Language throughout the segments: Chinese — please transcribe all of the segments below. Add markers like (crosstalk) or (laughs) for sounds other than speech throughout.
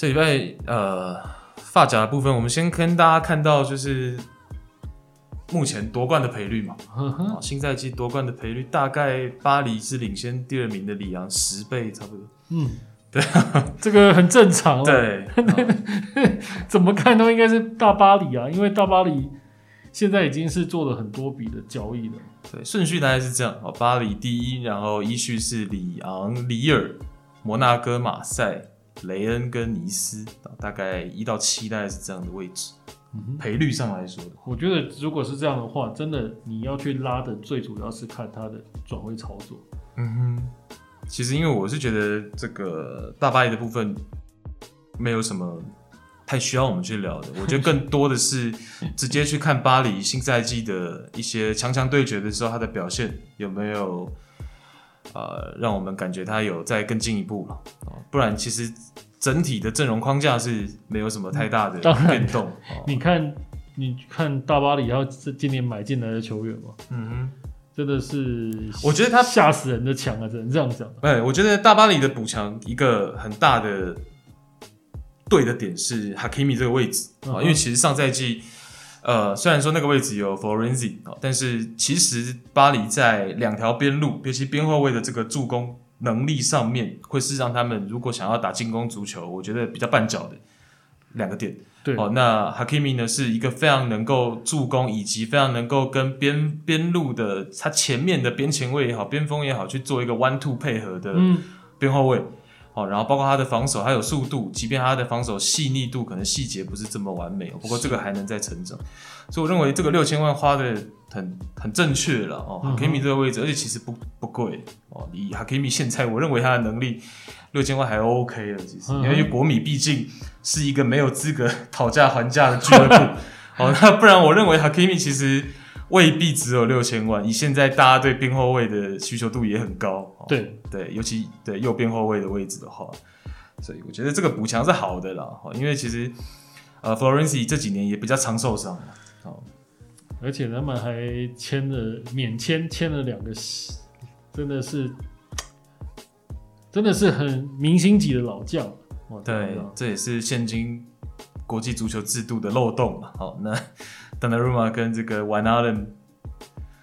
这礼拜呃，发夹的部分，我们先跟大家看到就是目前夺冠的赔率嘛。新赛季夺冠的赔率大概巴黎是领先第二名的里昂十倍差不多。嗯，(laughs) 对，这个很正常。对，(laughs) 怎么看都应该是大巴黎啊，因为大巴黎现在已经是做了很多笔的交易了。对，顺序大概是这样哦，巴黎第一，然后依序是里昂、里尔、摩纳哥、马赛。雷恩跟尼斯，大概一到七，大概是这样的位置。赔、嗯、率上来说的，我觉得如果是这样的话，真的你要去拉的，最主要是看他的转会操作。嗯哼，其实因为我是觉得这个大巴黎的部分没有什么太需要我们去聊的，我觉得更 (laughs) 多的是直接去看巴黎新赛季的一些强强对决的时候，他的表现有没有。呃，让我们感觉他有再更进一步了，不然其实整体的阵容框架是没有什么太大的变动。哦、你看，你看大巴黎，他今年买进来的球员嘛，嗯哼，真的是，我觉得他吓死人的强啊，只能这样讲。哎，我觉得大巴黎的补强一个很大的对的点是哈基米这个位置啊，嗯、因为其实上赛季。呃，虽然说那个位置有 Florenzi，但是其实巴黎在两条边路，尤其边后卫的这个助攻能力上面，会是让他们如果想要打进攻足球，我觉得比较绊脚的两个点。对，哦，那 Hakimi 呢是一个非常能够助攻，以及非常能够跟边边路的他前面的边前卫也好，边锋也好，去做一个 one two 配合的边后卫。嗯哦，然后包括他的防守，还有速度，即便他的防守细腻度可能细节不是这么完美，不过这个还能再成长，所以我认为这个六千万花的很很正确了哦。哈基米这个位置，而且其实不不贵哦。以哈基米现在，我认为他的能力六千万还 OK 了，其实因为国米毕竟是一个没有资格 (laughs) 讨价还价的俱乐部 (laughs) 哦，那不然我认为哈基米其实。未必只有六千万，以现在大家对边后卫的需求度也很高，对。对，尤其对右边后卫的位置的话，所以我觉得这个补强是好的啦，因为其实呃 f l o r e n c i 这几年也比较常受伤，而且他们还签了免签，签了两个，真的是真的是很明星级的老将，对，这也是现今国际足球制度的漏洞嘛，好那。Donnarumma 跟这个 Wijnaldum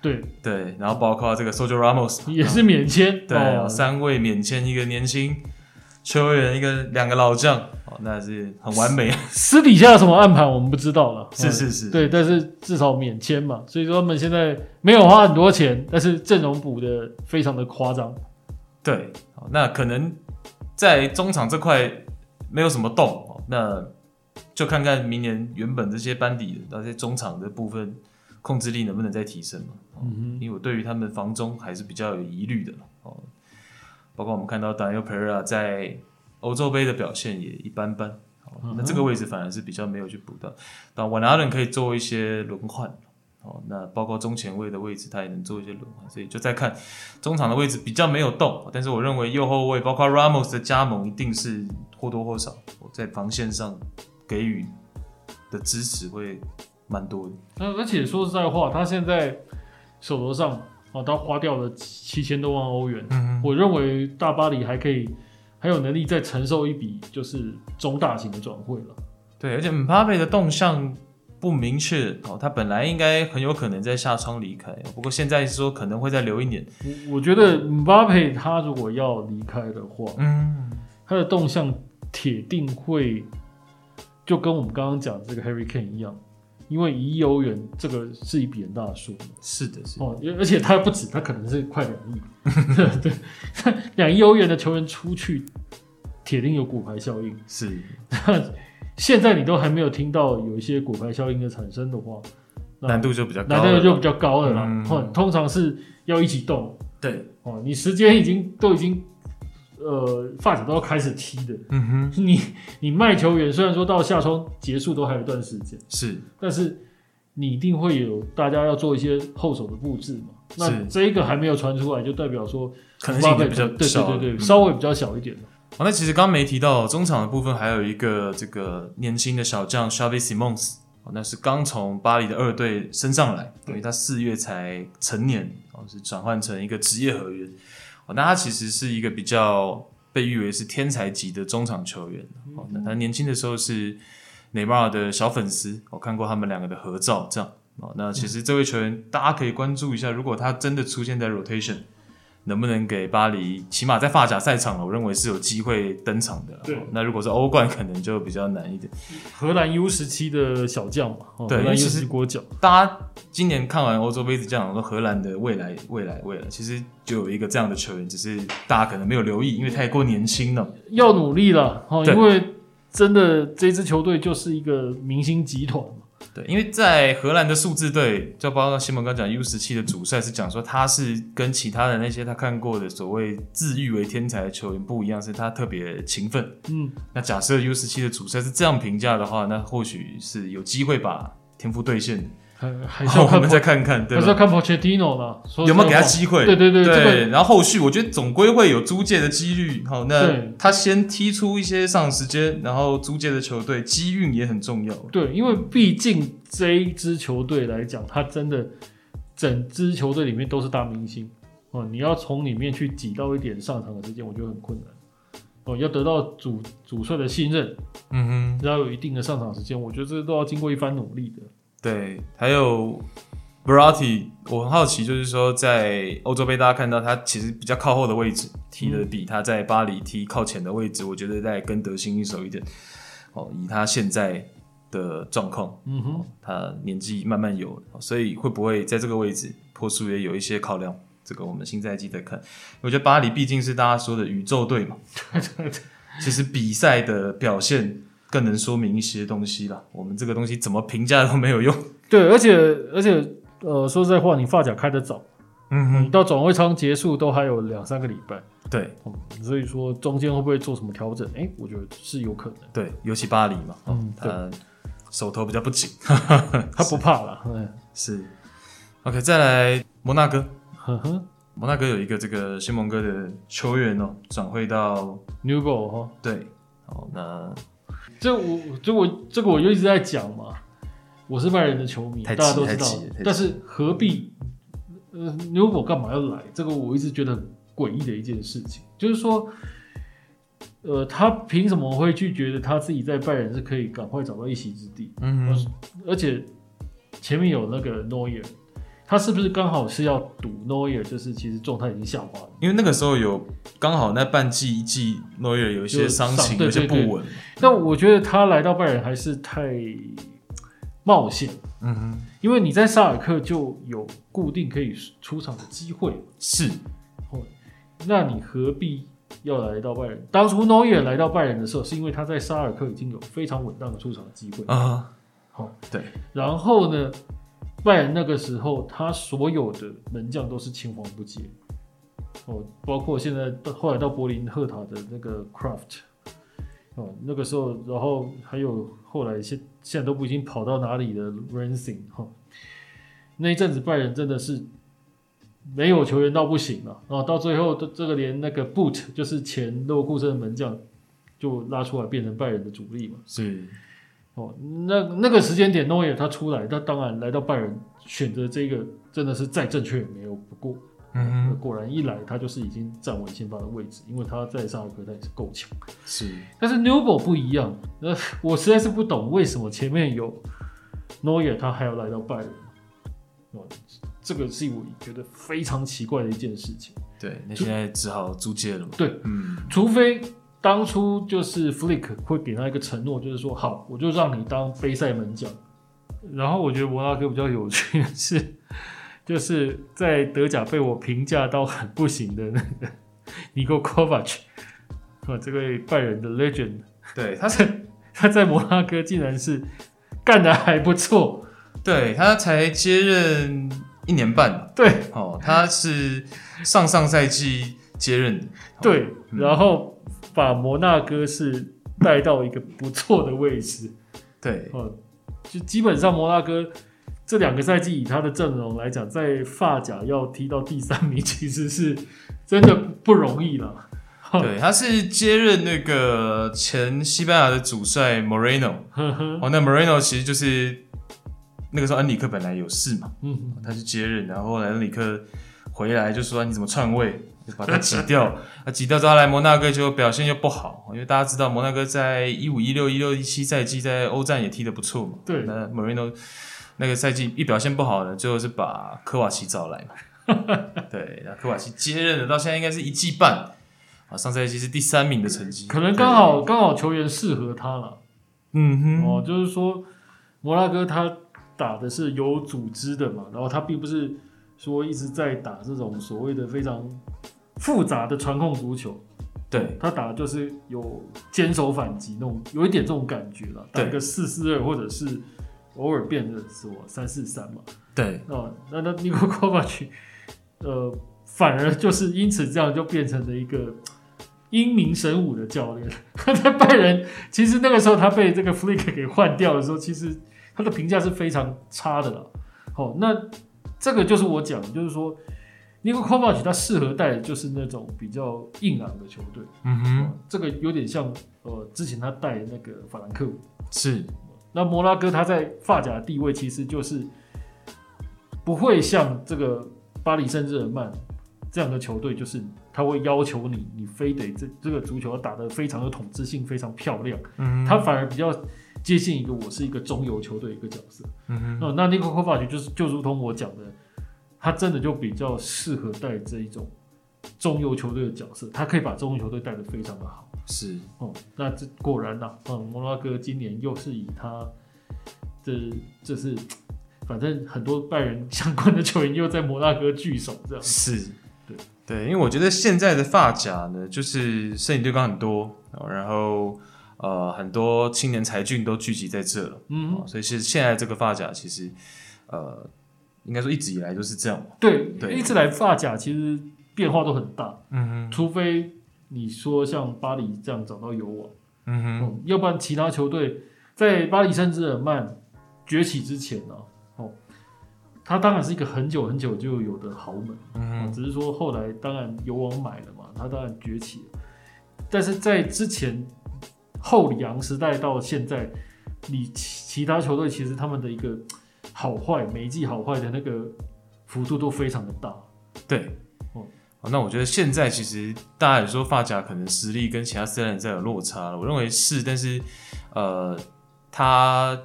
对。对，然后包括这个 Sergio Ramos 也是免签，对，哦、三位免签，一个年轻。球员，一个两个老将，哦，那是很完美。私底下有什么暗盘我们不知道了，(laughs) 是是是，对，但是至少免签嘛，所以说他们现在没有花很多钱，但是阵容补的非常的夸张。对，那可能在中场这块没有什么动，那。就看看明年原本这些班底的那些中场的部分控制力能不能再提升嘛？嗯哼，因为我对于他们防中还是比较有疑虑的哦。包括我们看到 Daniel Pereira 在欧洲杯的表现也一般般，嗯、那这个位置反而是比较没有去补到。但 Wijnaldum 可以做一些轮换哦，那包括中前卫的位置他也能做一些轮换，所以就再看中场的位置比较没有动，但是我认为右后卫包括 Ramos 的加盟一定是或多或少我在防线上。给予的支持会蛮多的，那而且说实在话，他现在手头上啊，他花掉了七千多万欧元，嗯哼，我认为大巴黎还可以，还有能力再承受一笔就是中大型的转会了。对，而且姆巴佩的动向不明确哦，他本来应该很有可能在下窗离开，不过现在说可能会再留一年。我我觉得姆巴佩他如果要离开的话，嗯，他的动向铁定会。就跟我们刚刚讲的这个 Harry Kane 一样，因为一亿欧元这个是一笔很大的数。是的，是的哦，而且他不止，他可能是快两亿。(laughs) 对，两亿欧元的球员出去，铁定有骨牌效应。是，(laughs) 现在你都还没有听到有一些骨牌效应的产生的话，难度就比较高，难度就比较高了啦。嗯、通常是要一起动。对，哦，你时间已经都已经。呃，发展都要开始踢的。嗯哼，你你卖球员，虽然说到夏窗结束都还有一段时间，是，但是你一定会有大家要做一些后手的布置嘛。那这一个还没有传出来，就代表说可能性比较小，对对对对，稍微比较小一点。好、嗯哦，那其实刚刚没提到中场的部分，还有一个这个年轻的小将 Xavi Simons，哦，那是刚从巴黎的二队升上来，因为他四月才成年，哦，是转换成一个职业合约。那他其实是一个比较被誉为是天才级的中场球员。哦，那他年轻的时候是内马尔的小粉丝，我看过他们两个的合照，这样。哦，那其实这位球员大家可以关注一下，如果他真的出现在 rotation。能不能给巴黎起码在发甲赛场，我认为是有机会登场的。对，那如果是欧冠，可能就比较难一点。荷兰 U 十七的小将嘛，对，荷兰 U 十七国脚。大家今年看完欧洲杯子，这样说荷兰的未来，未来，未来，其实就有一个这样的球员，只是大家可能没有留意，因为太过年轻了。要努力了，哦因为真的这支球队就是一个明星集团。对，因为在荷兰的数字队，就包括西蒙刚讲 U 十七的主帅是讲说，他是跟其他的那些他看过的所谓自誉为天才的球员不一样，是他特别勤奋。嗯，那假设 U 十七的主帅是这样评价的话，那或许是有机会把天赋兑现。还是要看我们再看看，对，还是要看 Pochettino 了，有没有给他机会？对对对对，对。然后后续我觉得总归会有租借的几率。好，那他先踢出一些上场时间，然后租借的球队机运也很重要。对，因为毕竟这一支球队来讲，他真的整支球队里面都是大明星哦，你要从里面去挤到一点上场的时间，我觉得很困难。哦，要得到主主帅的信任，嗯哼，要有一定的上场时间，我觉得这都要经过一番努力的。对，还有 Verratti，我很好奇，就是说在欧洲杯，大家看到他其实比较靠后的位置踢的比他在巴黎踢靠前的位置，我觉得在更得心应手一点。哦，以他现在的状况，嗯哼，他年纪慢慢有，所以会不会在这个位置，破速也有一些考量？这个我们新赛季再看。我觉得巴黎毕竟是大家说的宇宙队嘛，(laughs) 其实比赛的表现。更能说明一些东西了。我们这个东西怎么评价都没有用。(laughs) 对，而且而且，呃，说实在话，你发甲开得早，嗯哼，到转会窗结束都还有两三个礼拜。对，嗯，所以说中间会不会做什么调整？哎，我觉得是有可能。对，尤其巴黎嘛，嗯，他手头比较不紧，(laughs) 他不 (laughs) 怕了。嗯，是。OK，再来摩纳哥。呵呵，摩纳哥有一个这个新蒙哥的球员哦，转会到 Newbold 哈。对，好，那。这我这我这个我就一直在讲嘛，我是拜仁的球迷，大家都知道。但是何必呃，Newbold 干嘛要来？这个我一直觉得很诡异的一件事情，就是说，呃，他凭什么会去觉得？他自己在拜仁是可以赶快找到一席之地。嗯，而且前面有那个 Neuer。他是不是刚好是要赌 Neuer？就是其实状态已经下滑了，因为那个时候有刚好那半季一季 Neuer 有一些伤情，有些不稳。但我觉得他来到拜仁还是太冒险。嗯哼，因为你在萨尔克就有固定可以出场的机会。是，那你何必要来到拜仁？当初 Neuer 来到拜仁的时候，是因为他在萨尔克已经有非常稳当的出场的机会啊。好，对，然后呢？拜仁那个时候，他所有的门将都是青黄不接。哦，包括现在到后来到柏林赫塔的那个 Craft，哦，那个时候，然后还有后来现现在都不已经跑到哪里的 Ransing 哈，那一阵子拜仁真的是没有球员到不行了啊，到最后这个连那个 Boot 就是前勒沃库森的门将就拉出来变成拜仁的主力嘛，是。哦，那那个时间点，Neuer 他出来，他当然来到拜仁，选择这个真的是再正确也没有不过。嗯哼，果然一来他就是已经站稳先发的位置，因为他在萨尔克他也是够强。是，但是 Newbold 不一样，那我实在是不懂为什么前面有 Neuer 他还要来到拜仁。哦，这个是我觉得非常奇怪的一件事情。对，那现在只好租借了嘛。对，嗯，除非。当初就是 Flick 会给他一个承诺，就是说好，我就让你当杯赛门将。然后我觉得摩纳哥比较有趣的是，(laughs) 就是在德甲被我评价到很不行的那个 Niko Kovac，啊，这位拜仁的 Legend，对，他是 (laughs) 他在摩纳哥竟然是干的还不错，对，他才接任一年半，对，哦，他是上上赛季接任的，对，然后。把摩纳哥是带到一个不错的位置，(laughs) 对，哦，就基本上摩纳哥这两个赛季以他的阵容来讲，在法甲要踢到第三名，其实是真的不容易了。对，他是接任那个前西班牙的主帅 Moreno，(laughs) 哦，那 Moreno 其实就是那个时候恩里克本来有事嘛，嗯，他是接任，然后后来恩里克回来就说你怎么篡位，就把他挤掉。(laughs) 他挤掉之后他来摩纳哥就表现又不好，因为大家知道摩纳哥在一五一六一六一七赛季在欧战也踢得不错嘛。对，那莫雷诺那个赛季一表现不好呢，最后是把科瓦奇找来嘛。(laughs) 对，那科瓦奇接任了，到现在应该是一季半啊，上赛季是第三名的成绩，可能刚好刚好球员适合他了。嗯哼，哦，就是说摩纳哥他打的是有组织的嘛，然后他并不是说一直在打这种所谓的非常复杂的传控足球，对，他打的就是有坚守反击那种，有一点这种感觉了，打一个四四二或者是偶尔变的是我三四三嘛，对，哦，那那尼古科瓦奇，呃，反而就是因此这样就变成了一个。英明神武的教练，(laughs) 他在拜仁，其实那个时候他被这个 Flick 给换掉的时候，其实他的评价是非常差的了。好，那这个就是我讲的，就是说，Niko Kovac 他适合带的就是那种比较硬朗的球队。嗯哼，这个有点像呃，之前他带那个法兰克是。那摩拉哥他在发甲的地位其实就是不会像这个巴黎圣日耳曼。这样的球队就是他会要求你，你非得这这个足球要打得非常有统治性，非常漂亮。嗯，他反而比较接近一个我是一个中游球队一个角色。嗯哼，那 Niko Kovac 就是就如同我讲的，他真的就比较适合带这一种中游球队的角色，他可以把中游球队带得非常的好。是哦，那这果然呐、啊，嗯，摩拉哥今年又是以他这这是反正很多拜仁相关的球员又在摩拉哥聚首，这样是。对对，因为我觉得现在的发甲呢，就是身体对抗很多，然后呃很多青年才俊都聚集在这了，嗯，所以是现在这个发甲其实呃应该说一直以来都是这样，对对，一直来发甲其实变化都很大，嗯哼，除非你说像巴黎这样找到油王，嗯哼，嗯，要不然其他球队在巴黎圣日耳曼崛起之前呢，啊。他当然是一个很久很久就有的豪门，嗯，只是说后来当然油王买了嘛，他当然崛起了。但是在之前后里昂时代到现在，你其他球队其实他们的一个好坏，每一季好坏的那个幅度都非常的大。对，哦，那我觉得现在其实大家也说发夹可能实力跟其他四人在有落差了，我认为是，但是呃，他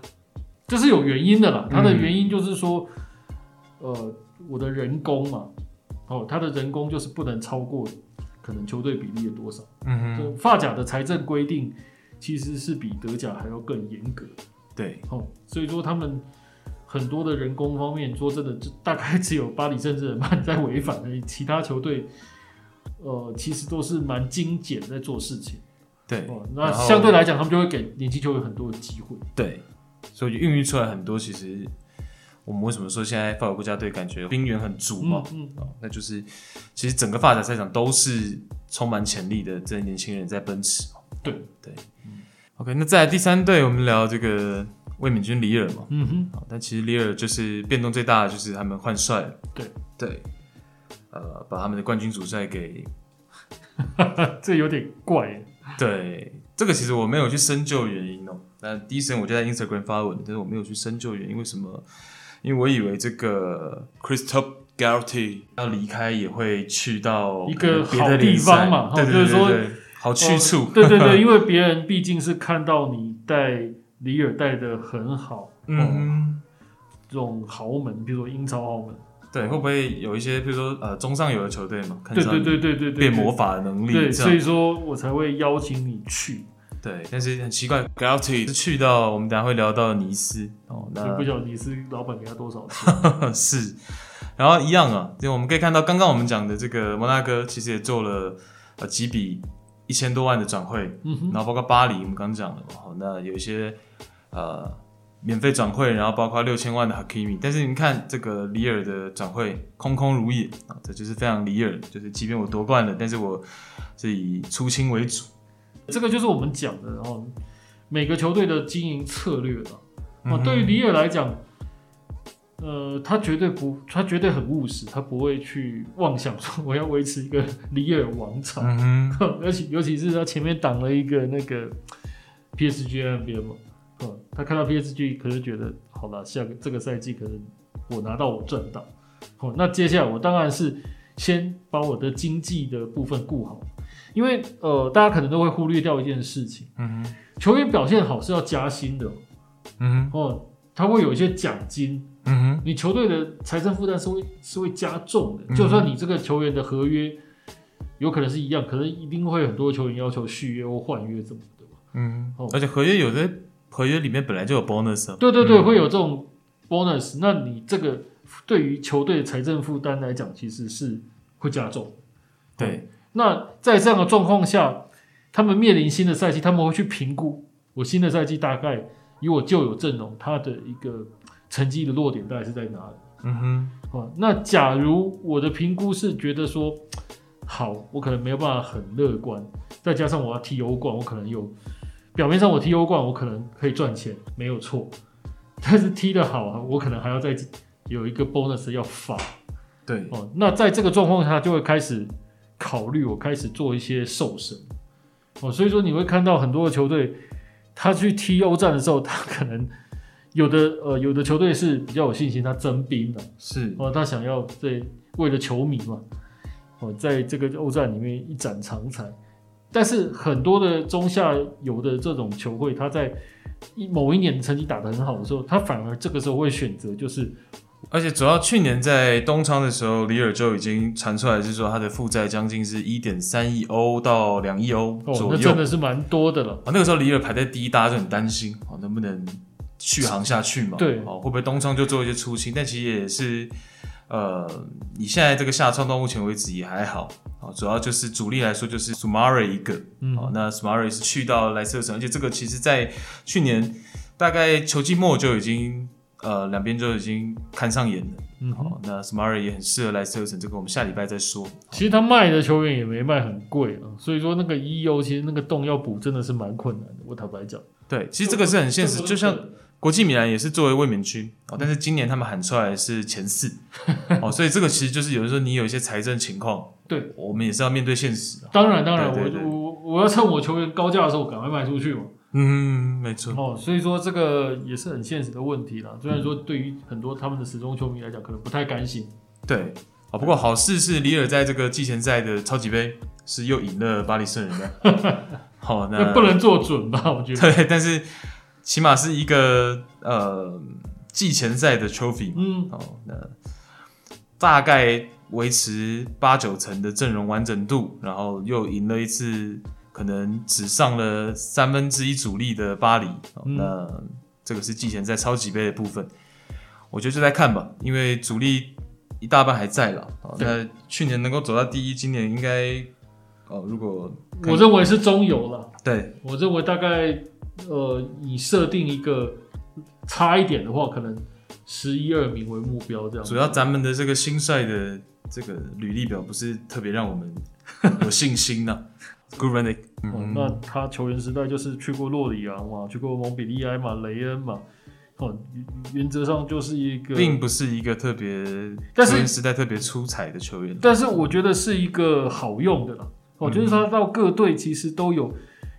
这是有原因的啦，他的原因就是说。呃，我的人工嘛，哦，他的人工就是不能超过可能球队比例的多少。嗯哼，就法甲的财政规定其实是比德甲还要更严格。对，哦，所以说他们很多的人工方面，说真的，就大概只有巴黎圣日耳曼 (laughs) 在违反而已，其他球队呃，其实都是蛮精简在做事情。对，哦，那相对来讲，他们就会给年轻球员很多的机会。对，所以就孕育出来很多其实。我们为什么说现在法国国家队感觉兵源很足嘛？嗯，嗯、哦，那就是其实整个发展赛场都是充满潜力的这些年轻人在奔驰。对对、嗯、，OK，那再来第三队，我们聊这个魏敏君里尔嘛。嗯哼，但其实里尔就是变动最大的就是他们换帅了。对对，呃，把他们的冠军主帅给，(laughs) 这有点怪。对，这个其实我没有去深究原因哦。那第一时间我就在 Instagram 发文，但是我没有去深究原因为什么。因为我以为这个 Christophe Galtier 要离开，也会去到一个好地方嘛，对对对，对，对，对，好去处。哦、对对对，(laughs) 因为别人毕竟是看到你带里尔带的很好，嗯、哦，这种豪门，比如说英超豪门，对，会不会有一些，比如说呃中上游的球队嘛？对对对对对，变魔法的能力，对，所以说我才会邀请你去。对，但是很奇怪，Galtier 是去到我们等下会聊到尼斯哦，那不晓得尼斯老板给他多少钱？(laughs) 是，然后一样啊，就我们可以看到，刚刚我们讲的这个摩纳哥其实也做了呃几笔一千多万的转会，嗯哼，然后包括巴黎，我们刚讲了嘛，那有一些呃免费转会，然后包括六千万的 Hakimi，但是你看这个里尔的转会空空如也啊，这就是非常里尔，就是即便我夺冠了，但是我是以出清为主。这个就是我们讲的，然后每个球队的经营策略了。啊，对于里尔来讲，呃，他绝对不，他绝对很务实，他不会去妄想说我要维持一个里尔王朝。(laughs) 而且尤其是他前面挡了一个那个 PSG 那边嘛，他看到 PSG 可是觉得好了，下个这个赛季可能我拿到我赚到。哦，那接下来我当然是先把我的经济的部分顾好，因为呃，大家可能都会忽略掉一件事情，嗯哼，球员表现好是要加薪的，嗯哼，哦，他会有一些奖金，嗯哼，你球队的财政负担是会是会加重的，就算你这个球员的合约有可能是一样，可能一定会很多球员要求续约或换约怎么的。嘛，嗯，哦，而且合约有的合约里面本来就有 bonus，对对对，嗯、会有这种 bonus，那你这个。对于球队的财政负担来讲，其实是会加重。对，那在这样的状况下，他们面临新的赛季，他们会去评估我新的赛季大概以我旧有阵容，他的一个成绩的落点大概是在哪里？嗯哼，啊，那假如我的评估是觉得说，好，我可能没有办法很乐观，再加上我要踢欧冠，我可能有表面上我踢欧冠，我可能可以赚钱，没有错，但是踢得好啊，我可能还要再。有一个 bonus 要发，对哦，那在这个状况下就会开始考虑，我开始做一些瘦身，哦，所以说你会看到很多的球队，他去踢欧战的时候，他可能有的呃有的球队是比较有信心，他征兵的，是哦，他想要在为了球迷嘛，哦，在这个欧战里面一展长才，但是很多的中下游的这种球会，他在某一年成绩打得很好的时候，他反而这个时候会选择就是。而且主要去年在东窗的时候，里尔就已经传出来是说他的负债将近是一点三亿欧到两亿欧左右，哦，那真的是蛮多的了。啊，那个时候里尔排在第一，大家就很担心，哦，能不能续航下去嘛？对，哦，会不会东窗就做一些出清？但其实也是，呃，你现在这个下窗到目前为止也还好，哦，主要就是主力来说就是 Soumaré 一个，嗯，哦，那 Soumaré 是去到莱斯特城，而且这个其实在去年大概球季末就已经。呃，两边就已经看上眼了。嗯，好，那 Soumaré 也很适合莱斯特城，这个我们下礼拜再说。其实他卖的球员也没卖很贵啊，所以说那个 EU 其实那个洞要补真的是蛮困难的。我坦白讲，对，其实这个是很现实，就像国际米兰也是作为卫冕军哦，但是今年他们喊出来是前四 (laughs) 哦，所以这个其实就是有的时候你有一些财政情况，对，我们也是要面对现实。当然，当然，我我我要趁我球员高价的时候赶快卖出去嘛。嗯，没错。哦，所以说这个也是很现实的问题啦。虽然说对于很多他们的死忠球迷来讲，可能不太甘心。对，哦，不过好事是里尔在这个季前赛的超级杯是又赢了巴黎圣人的。好，那 (laughs) 不能做准吧？我觉得。对，但是起码是一个呃季前赛的 trophy。嗯，好，那大概维持八九成的阵容完整度，然后又赢了一次。可能只上了三分之一主力的巴黎，嗯、那这个是季前赛超级杯的部分，我觉得就在看吧，因为主力一大半还在了。那去年能够走到第一，今年应该哦，如果我认为是中游了。对，我认为大概呃，你设定一个差一点的话，可能十一二名为目标这样。主要咱们的这个新帅的这个履历表不是特别让我们有信心呢、啊。(laughs) 哦、那他球员时代就是去过洛里昂嘛，去过蒙彼利埃嘛，雷恩嘛，哦，原则上就是一个，并不是一个特别，但是球员时代特别出彩的球员。但是我觉得是一个好用的啦，我觉得他到各队其实都有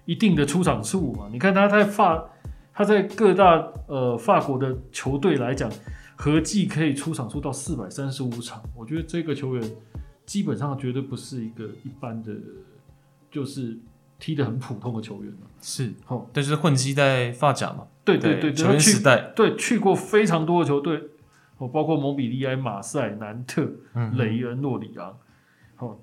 一定的出场数嘛。你看他在法，他在各大呃法国的球队来讲，合计可以出场数到四百三十五场。我觉得这个球员基本上绝对不是一个一般的。就是踢得很普通的球员嘛，是，哦，但是混迹在发甲嘛，对对对，球员时代，对，去过非常多的球队，哦，包括蒙彼利埃、马赛、南特、雷恩、诺里昂，哦，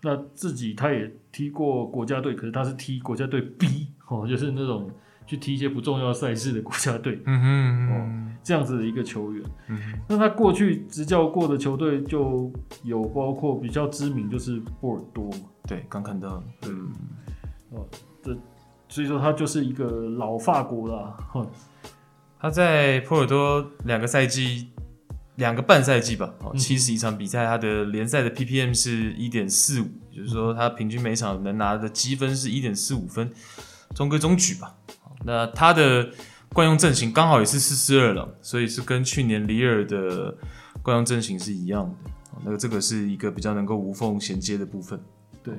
那自己他也踢过国家队，可是他是踢国家队 B，哦，就是那种去踢一些不重要赛事的国家队，嗯哼，哦，这样子的一个球员，嗯哼，那他过去执教过的球队就有包括比较知名，就是波尔多嘛。对，刚看到，嗯，哦，这所以说他就是一个老法国了，哼，他在波尔多两个赛季，两个半赛季吧，哦，七十一场比赛，他的联赛的 PPM 是一点四五，就是说他平均每场能拿的积分是一点四五分，中规中矩吧。那他的惯用阵型刚好也是四四二了，所以是跟去年里尔的惯用阵型是一样的。那个这个是一个比较能够无缝衔接的部分。对，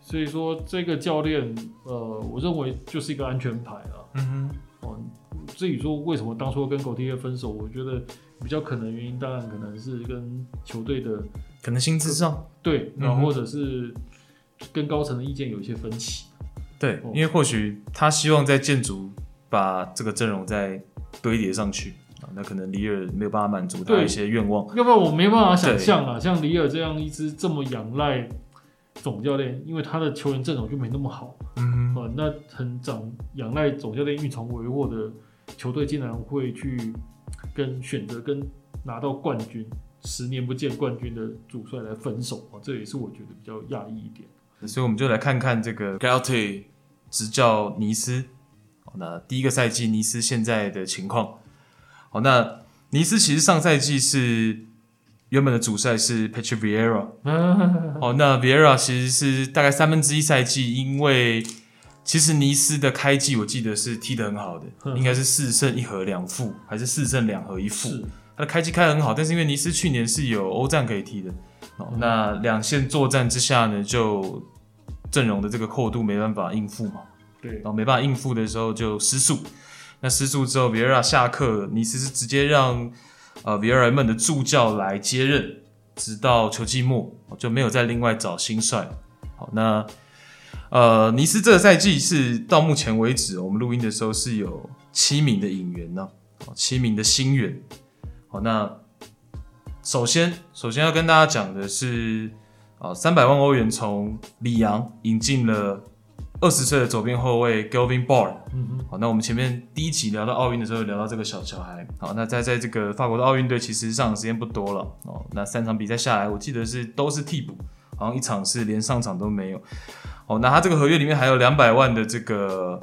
所以说这个教练，呃，我认为就是一个安全牌了。嗯哼，哦，至于说为什么当初跟狗蒂耶分手，我觉得比较可能原因，当然可能是跟球队的可能薪资上对，然后或者是跟高层的意见有一些分歧。对，因为或许他希望在建筑把这个阵容再堆叠上去啊，那可能里尔没有办法满足他一些愿望。要不然我没办法想象啊，像里尔这样一支这么仰赖总教练，因为他的球员阵容就没那么好，嗯，啊，那很长仰赖总教练运筹帷幄的球队，竟然会去跟选择跟拿到冠军十年不见冠军的主帅来分手啊，这也是我觉得比较讶异一点。所以我们就来看看这个 Galtier 执教尼斯，那第一个赛季尼斯现在的情况。好，那尼斯其实上赛季是原本的主帅是 Patrick Vieira，(laughs) 好，那 Vieira 其实是大概三分之一赛季，因为其实尼斯的开季我记得是踢得很好的，应该是四胜一和两负，还是四胜两和一负？他的开季开得很好，但是因为尼斯去年是有欧战可以踢的，那两线作战之下呢，就阵容的这个阔度没办法应付嘛，对，然后没办法应付的时候就失速。那失速之后，维尔下课，尼斯是直接让呃维尔们的助教来接任，直到球季末就没有再另外找新帅。好，那呃尼斯这个赛季是到目前为止，我们录音的时候是有七名的引援呢，七名的新援。好，那首先首先要跟大家讲的是。啊，三百万欧元从里昂引进了二十岁的左边后卫 Gavin Barr。嗯哼，好，那我们前面第一集聊到奥运的时候，聊到这个小小孩。好，那在在这个法国的奥运队，其实上场时间不多了哦。那三场比赛下来，我记得是都是替补，好像一场是连上场都没有。哦，那他这个合约里面还有两百万的这个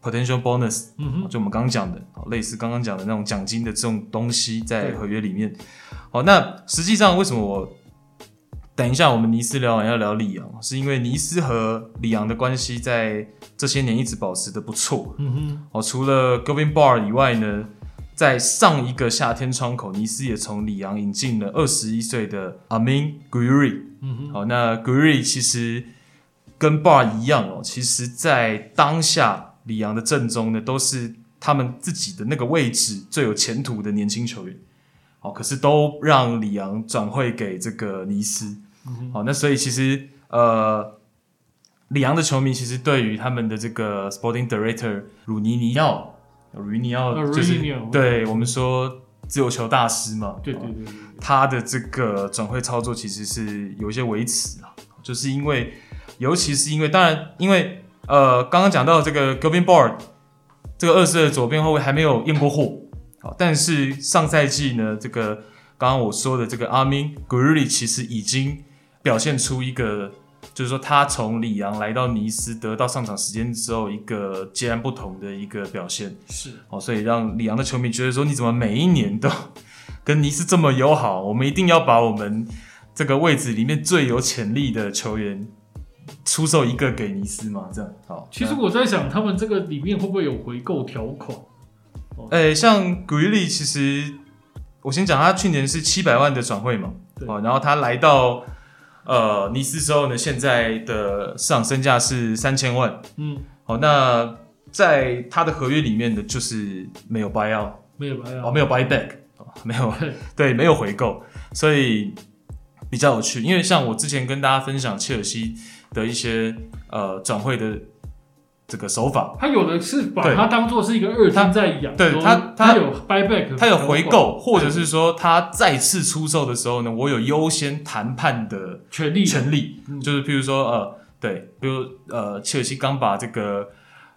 potential bonus。嗯哼，就我们刚刚讲的，类似刚刚讲的那种奖金的这种东西在合约里面。好，那实际上为什么我？等一下，我们尼斯聊完要聊里昂，是因为尼斯和里昂的关系在这些年一直保持的不错。嗯哼，哦，除了 Gavin Barr 以外呢，在上一个夏天窗口，尼斯也从里昂引进了二十一岁的 Amine Gouiri。嗯哼，好，那 Gouiri 其实跟 Barr 一样哦，其实在当下里昂的阵中呢，都是他们自己的那个位置最有前途的年轻球员。哦，可是都让里昂转会给这个尼斯，好、嗯哦，那所以其实呃，里昂的球迷其实对于他们的这个 Sporting Director 鲁尼尼奥，鲁尼尼奥就是、啊、对我们说自由球大师嘛，对对对，对，他的这个转会操作其实是有一些维持啊，就是因为，尤其是因为，当然因为呃，刚刚讲到这个 g o v i n Barr 这个二十岁的左边后卫还没有验过货。好，但是上赛季呢，这个刚刚我说的这个阿明古日里其实已经表现出一个，就是说他从里昂来到尼斯得到上场时间之后，一个截然不同的一个表现。是，哦，所以让里昂的球迷觉得说，你怎么每一年都跟尼斯这么友好？我们一定要把我们这个位置里面最有潜力的球员出售一个给尼斯嘛？这样。好，其实我在想，他们这个里面会不会有回购条款？哎、欸，像古伊利，其实我先讲，他去年是七百万的转会嘛，哦，然后他来到呃尼斯之后呢，现在的市场身价是三千万，嗯，好，那在他的合约里面的就是没有 buy out，没有 buy out，哦，没有 buy back，没有，(laughs) 对，没有回购，所以比较有趣，因为像我之前跟大家分享切尔西的一些呃转会的。这个手法，他有的是把它当做是一个二他在养，对他他有 buy back，他有回购，或者是说他再次出售的时候呢，我有优先谈判的权利。权利，就是譬如说呃，对，比如呃，切尔西刚把这个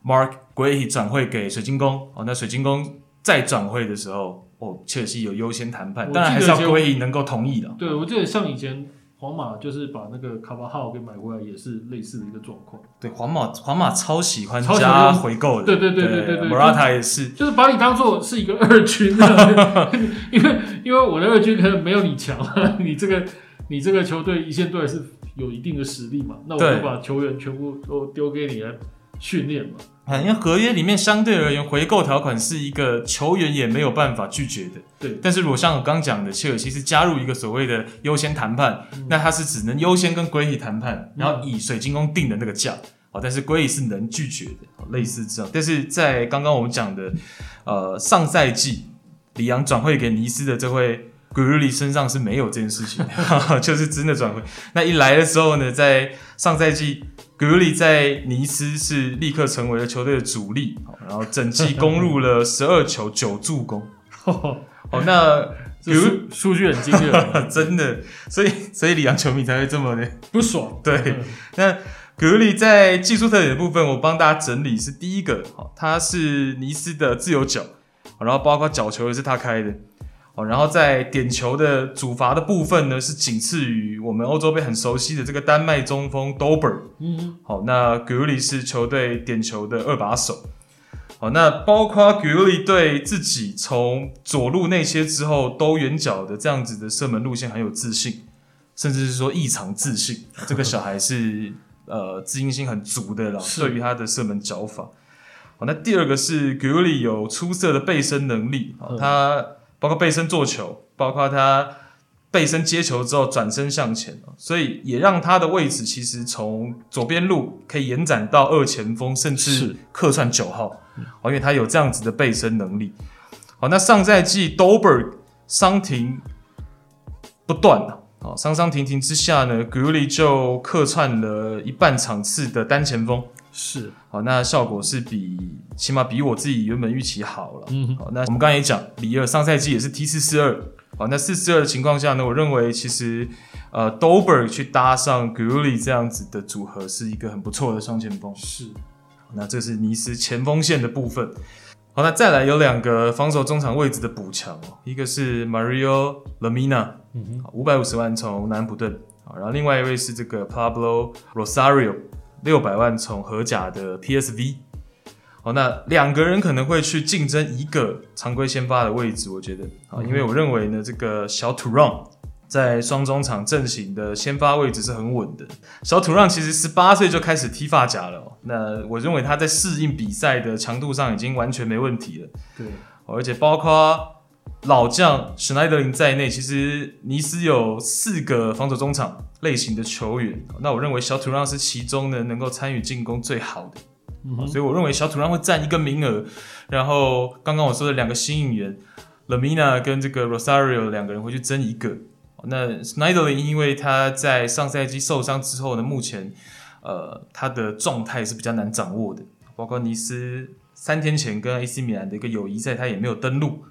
Mark Gray 转会给水晶宫哦，那水晶宫再转会的时候，哦，切尔西有优先谈判，当然还是要 Guéhi 能够同意的。对，我记得像以前。皇马就是把那个卡巴号给买回来，也是类似的一个状况。对，皇马皇马超喜欢加回购的。对对对对对对，莫拉塔也是，就是把你当做是一个二军的，(laughs) 因为因为我的二军可能没有你强，(laughs) 你这个你这个球队一线队是有一定的实力嘛，那我就把球员全部都丢给你来训练嘛。啊，因为合约里面相对而言，回购条款是一个球员也没有办法拒绝的。对，但是如果像我刚讲的，切尔西是加入一个所谓的优先谈判，嗯、那他是只能优先跟圭伊谈判，然后以水晶宫定的那个价。哦，但是圭伊是能拒绝的。类似这样。但是在刚刚我们讲的，呃，上赛季里昂转会给尼斯的这位 Gurley 身上是没有这件事情，(laughs) 就是真的转会。那一来的时候呢，在上赛季 Gurley 在尼斯是立刻成为了球队的主力，然后整季攻入了 (laughs) 十二球九助攻。(laughs) 哦，那。比如数据很惊人，(laughs) 真的，所以所以里昂球迷才会这么的不爽。对，那格里在技术特点的部分，我帮大家整理是第一个，他是尼斯的自由脚，然后包括角球也是他开的，哦，然后在点球的主罚的部分呢，是仅次于我们欧洲杯很熟悉的这个丹麦中锋 Dolberg。嗯，好，那格里是球队点球的二把手。好，那包括 Gurley 对自己从左路内切之后兜圆角的这样子的射门路线很有自信，甚至是说异常自信。这个小孩是呃自信心很足的啦，对于他的射门脚法。好，那第二个是 Gurley 有出色的背身能力，他包括背身做球，包括他。背身接球之后转身向前，所以也让他的位置其实从左边路可以延展到二前锋，甚至客串九号，哦，因为他有这样子的背身能力。好，那上赛季 Dolberg 伤停不断啊，哦，伤伤停停之下呢，Gurley 就客串了一半场次的单前锋，是，好，那效果是比起码比我自己原本预期好了。嗯，好，那我们刚才也讲，里尔上赛季也是 T 四四二。好，那四四二的情况下呢，我认为其实呃，Dolberg 去搭上 Gurley 这样子的组合是一个很不错的双前锋。是，那这是尼斯前锋线的部分。好，那再来有两个防守中场位置的补强，一个是 Mario Lamina，嗯哼，五百五十万从南安普顿，然后另外一位是这个 Pablo Rosario，六百万从荷甲的 PSV。哦，那两个人可能会去竞争一个常规先发的位置，我觉得啊，因为我认为呢，这个小土让在双中场阵型的先发位置是很稳的。小土让其实十八岁就开始踢发甲了，那我认为他在适应比赛的强度上已经完全没问题了。对，而且包括老将史奈德林在内，其实尼斯有四个防守中场类型的球员，那我认为小土让是其中呢能够参与进攻最好的。嗯、所以我认为小土让会占一个名额，然后刚刚我说的两个新引援，Lemina 跟这个 Rosario 两个人会去争一个。那 Schneiderlin 因为他在上赛季受伤之后呢，目前呃他的状态是比较难掌握的，包括尼斯三天前跟 AC 米兰的一个友谊赛，他也没有登录。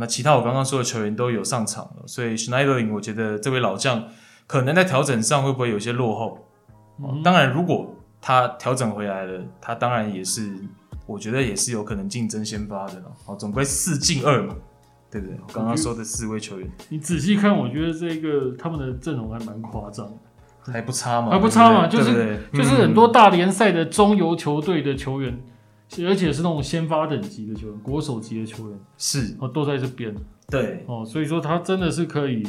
那其他我刚刚说的球员都有上场了，所以 Schneiderlin 我觉得这位老将可能在调整上会不会有些落后？嗯、当然如果他调整回来了，他当然也是，我觉得也是有可能竞争先发的了。哦，总归四进二嘛，对不对？我刚刚说的四位球员，你仔细看，我觉得这个他们的阵容还蛮夸张的，还不差嘛，还不差嘛，就是就是很多大联赛的中游球队的球员，嗯，而且是那种先发等级的球员，国手级的球员，是哦，都在这边。对哦，所以说他真的是可以，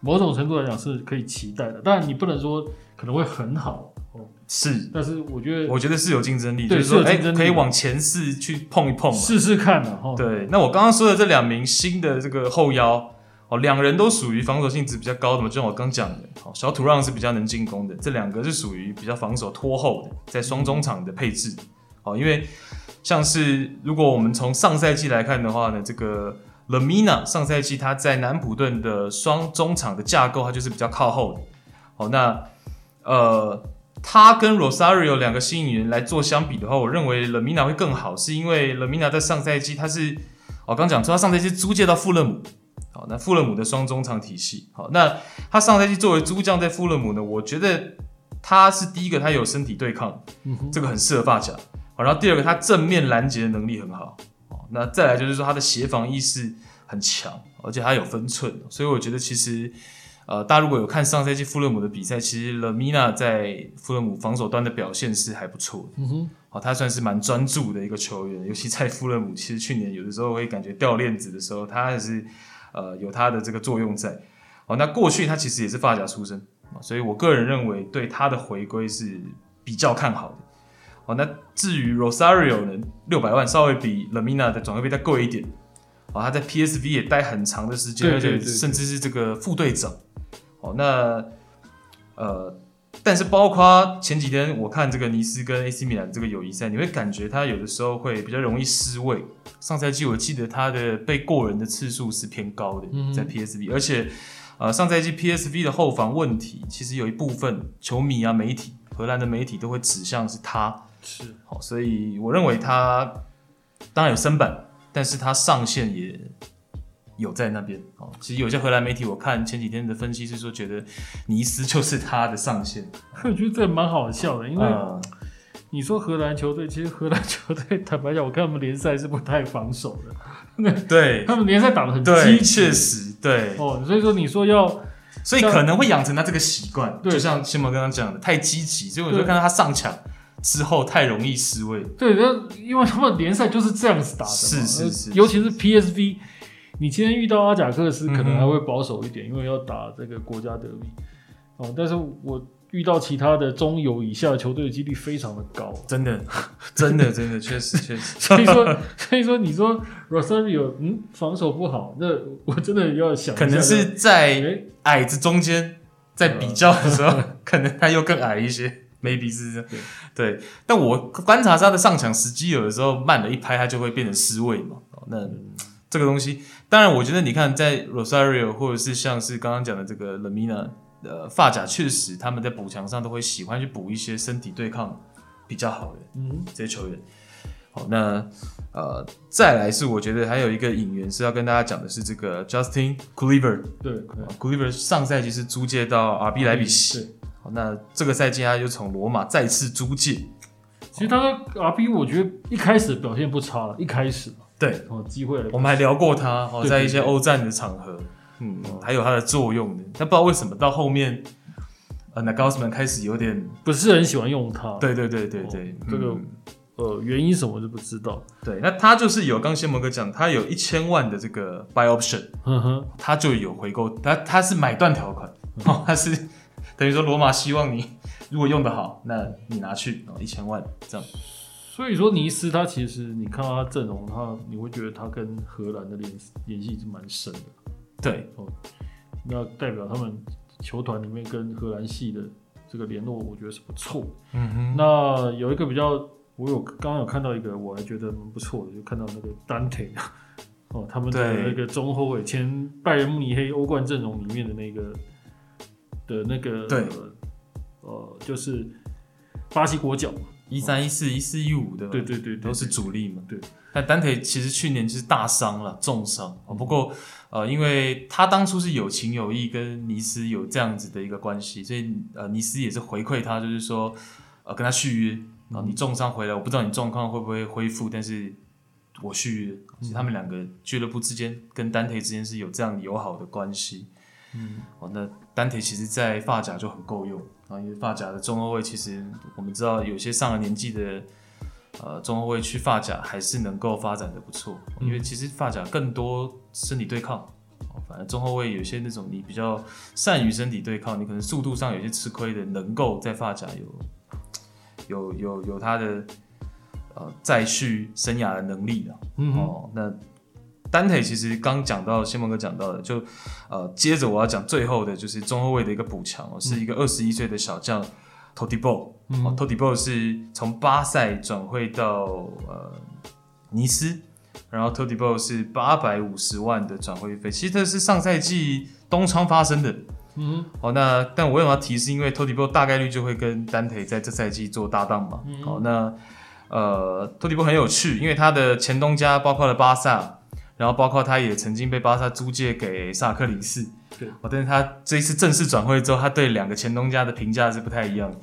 某种程度来讲是可以期待的，但你不能说可能会很好哦。是，但是我觉得，我觉得是有竞争力，就是说，哎、欸，可以往前四去碰一碰，试试看嘛。对，那我刚刚说的这两名新的这个后腰，哦，两人都属于防守性质比较高的嘛，就像我刚讲的，好，小土让是比较能进攻的，这两个是属于比较防守拖后的，在双中场的配置，好，因为像是如果我们从上赛季来看的话呢，这个 Lamina 上赛季他在南普顿的双中场的架构，他就是比较靠后的，好，那呃。他跟 Rosario 两个新引援来做相比的话，我认为 Lamina 会更好，是因为 Lamina 在上赛季他是，我刚讲说他上赛季租借到富勒姆，好，那富勒姆的双中场体系，好，那他上赛季作为租将在富勒姆呢，我觉得他是第一个，他有身体对抗，嗯、这个很适合发甲，好，然后第二个他正面拦截的能力很好，好，那再来就是说他的协防意识很强，而且他有分寸，所以我觉得其实。呃，大家如果有看上赛季富勒姆的比赛，其实 Lemina 在富勒姆防守端的表现是还不错的。嗯哼，好，他算是蛮专注的一个球员，尤其在富勒姆，其实去年有的时候会感觉掉链子的时候，他还是呃有他的这个作用在。好，那过去他其实也是发甲出身，所以我个人认为对他的回归是比较看好的。好，那至于 Rosario 呢，六百万稍微比 Lamina 的转会费再贵一点。好，他在 PSV 也待很长的时间，而且甚至是这个副队长。哦，那呃，但是包括前几天我看这个尼斯跟 AC 米兰这个友谊赛，你会感觉他有的时候会比较容易失位。上赛季我记得他的被过人的次数是偏高的，在 PSV，而且呃上赛季 PSV 的后防问题，其实有一部分球迷啊、媒体、荷兰的媒体都会指向是他，是好，所以我认为他当然有升板，但是他上限也。有在那边哦，其实有些荷兰媒体，我看前几天的分析是说，觉得尼斯就是他的上限。(laughs) 我觉得这蛮好笑的，因为你说荷兰球队，其实荷兰球队坦白讲，我看他们联赛是不太防守的。对，(laughs) 他们联赛打得很积极，确实对哦。所以说你说要，所以可能会养成他这个习惯，就像谢蒙刚刚讲的，太积极，所以我就看到他上场之后太容易失位。对，那因为他们联赛就是这样子打的，是是是，尤其是 PSV。你今天遇到阿贾克斯，可能还会保守一点，嗯、因为要打这个国家德比哦。但是我遇到其他的中游以下的球队的几率非常的高，真的，(laughs) 真的，真的，确实，确实。(laughs) 所以说，所以说，你说 Rosario 嗯防守不好，那我真的要想，可能是在矮子中间，在比较的时候，嗯、(laughs) 可能他又更矮一些，maybe 是这样。对，对，但我观察他的上场时机，有的时候慢了一拍，他就会变成失位嘛。那。嗯这个东西，当然，我觉得你看，在 Rosario 或者是像是刚刚讲的这个 Lemina，呃，发甲确实他们在补强上都会喜欢去补一些身体对抗比较好的，嗯，这些球员。好，那呃，再来是我觉得还有一个引援是要跟大家讲的是这个 Justin Cleaver，对，Kluivert 上赛季是租借到 RB 莱比锡，那这个赛季他就从罗马再次租借。其实他的 RB 我觉得一开始表现不差了，一开始。对，哦，机会，我们还聊过他哦，在一些欧战的场合，嗯，还有他的作用的。但不知道为什么到后面，呃，那高斯曼开始有点不是很喜欢用他。对对对对对，这个呃原因什么就不知道。对，那他就是有刚先蒙哥讲，他有一千万的这个 buy option，嗯哼，他就有回购，他他是买断条款，哦，他是等于说罗马希望你如果用得好，那你拿去哦一千万这样。所以说尼斯他其实你看到他阵容，他你会觉得他跟荷兰的联联系是蛮深的。对哦，那代表他们球团里面跟荷兰系的这个联络，我觉得是不错。嗯哼。那有一个比较，我有刚刚有看到一个，我还觉得蛮不错的，就看到那个丹特 (laughs) 哦，他们的那个中后卫，前拜仁慕尼黑欧冠阵容里面的那个的那个对，呃，就是巴西国脚。一三一四一四一五的？对对对，都是主力嘛。对，但丹特其实去年就是大伤了，重伤。不过呃，因为他当初是有情有义，跟尼斯有这样子的一个关系，所以呃，尼斯也是回馈他，就是说呃，跟他续约。然后你重伤回来，我不知道你状况会不会恢复，但是我续约。其实他们两个俱乐部之间跟丹特之间是有这样友好的关系。嗯，哦，那丹特其实，在发夹就很够用。啊，因为发夹的中后卫其实我们知道，有些上了年纪的呃中后卫去发夹还是能够发展的不错。因为其实发夹更多身体对抗，哦反正中后卫有些那种你比较善于身体对抗，你可能速度上有些吃亏的，能够在发夹有有有有他的呃再续生涯的能力的。嗯哦，那。丹特其实刚讲到，新蒙哥讲到的，就呃，接着我要讲最后的，就是中后卫的一个补强哦，是一个二十一岁的小将，Todibo，哦，Todibo 是从巴塞转会到呃尼斯，然后 Todibo 是八百五十万的转会费，其实这是上赛季冬窗发生的，嗯，好，那但我为什么要提是？因为 Todibo 大概率就会跟丹特在这赛季做搭档嘛，好，那呃，Todibo 很有趣，因为他的前东家包括了巴萨。然后包括他也曾经被巴萨租借给萨克林斯，对，但是他这一次正式转会之后，他对两个前东家的评价是不太一样。